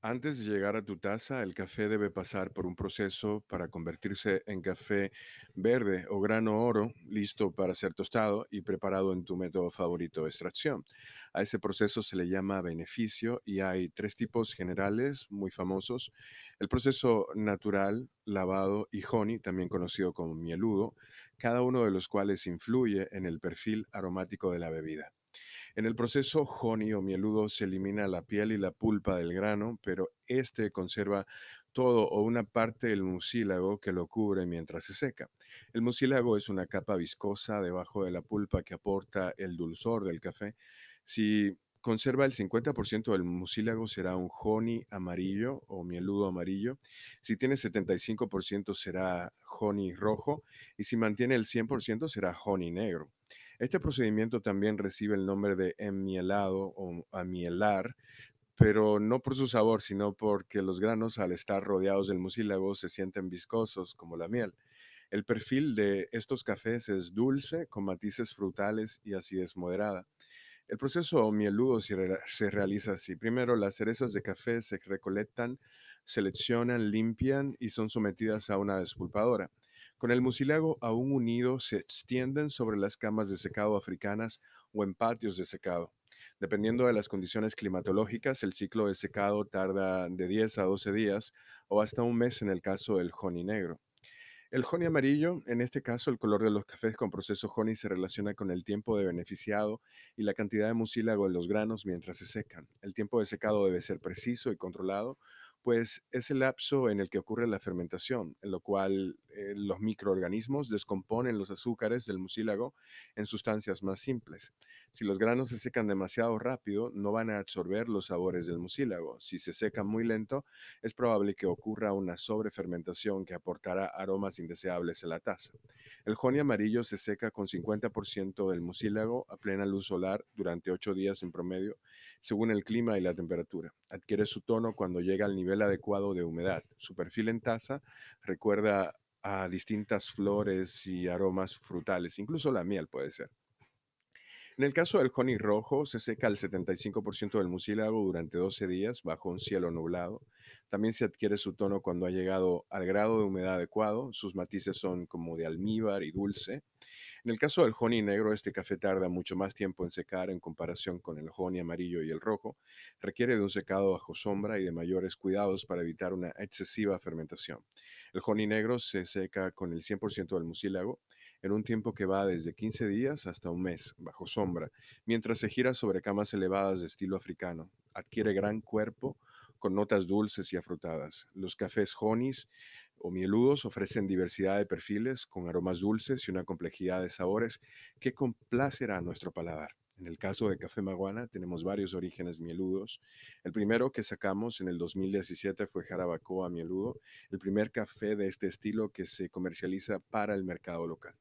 Antes de llegar a tu taza, el café debe pasar por un proceso para convertirse en café verde o grano oro, listo para ser tostado y preparado en tu método favorito de extracción. A ese proceso se le llama beneficio y hay tres tipos generales muy famosos. El proceso natural, lavado y honey, también conocido como mieludo, cada uno de los cuales influye en el perfil aromático de la bebida. En el proceso honey o mieludo se elimina la piel y la pulpa del grano, pero este conserva todo o una parte del mucílago que lo cubre mientras se seca. El mucílago es una capa viscosa debajo de la pulpa que aporta el dulzor del café. Si conserva el 50% del mucílago será un honey amarillo o mieludo amarillo. Si tiene 75% será honey rojo y si mantiene el 100% será honey negro. Este procedimiento también recibe el nombre de enmielado o amielar, pero no por su sabor, sino porque los granos al estar rodeados del mucílago se sienten viscosos como la miel. El perfil de estos cafés es dulce, con matices frutales y acidez moderada. El proceso mieludo se, re- se realiza así. Primero, las cerezas de café se recolectan, seleccionan, limpian y son sometidas a una despulpadora. Con el mucílago aún unido, se extienden sobre las camas de secado africanas o en patios de secado. Dependiendo de las condiciones climatológicas, el ciclo de secado tarda de 10 a 12 días o hasta un mes en el caso del honey negro. El honey amarillo, en este caso el color de los cafés con proceso honey se relaciona con el tiempo de beneficiado y la cantidad de mucílago en los granos mientras se secan. El tiempo de secado debe ser preciso y controlado, pues es el lapso en el que ocurre la fermentación, en lo cual eh, los microorganismos descomponen los azúcares del mucílago en sustancias más simples. Si los granos se secan demasiado rápido, no van a absorber los sabores del mucílago. Si se secan muy lento, es probable que ocurra una sobrefermentación que aportará aromas indeseables a la taza. El honey amarillo se seca con 50% del mucílago a plena luz solar durante 8 días en promedio, según el clima y la temperatura. Adquiere su tono cuando llega al nivel adecuado de humedad. Su perfil en taza recuerda a distintas flores y aromas frutales, incluso la miel puede ser. En el caso del honey rojo, se seca el 75% del mucílago durante 12 días bajo un cielo nublado. También se adquiere su tono cuando ha llegado al grado de humedad adecuado. Sus matices son como de almíbar y dulce. En el caso del honey negro, este café tarda mucho más tiempo en secar en comparación con el honey amarillo y el rojo. Requiere de un secado bajo sombra y de mayores cuidados para evitar una excesiva fermentación. El honey negro se seca con el 100% del mucílago en un tiempo que va desde 15 días hasta un mes, bajo sombra, mientras se gira sobre camas elevadas de estilo africano. Adquiere gran cuerpo con notas dulces y afrutadas. Los cafés honeys o mieludos ofrecen diversidad de perfiles con aromas dulces y una complejidad de sabores que complacerá a nuestro paladar. En el caso de Café Maguana tenemos varios orígenes mieludos. El primero que sacamos en el 2017 fue Jarabacoa Mieludo, el primer café de este estilo que se comercializa para el mercado local.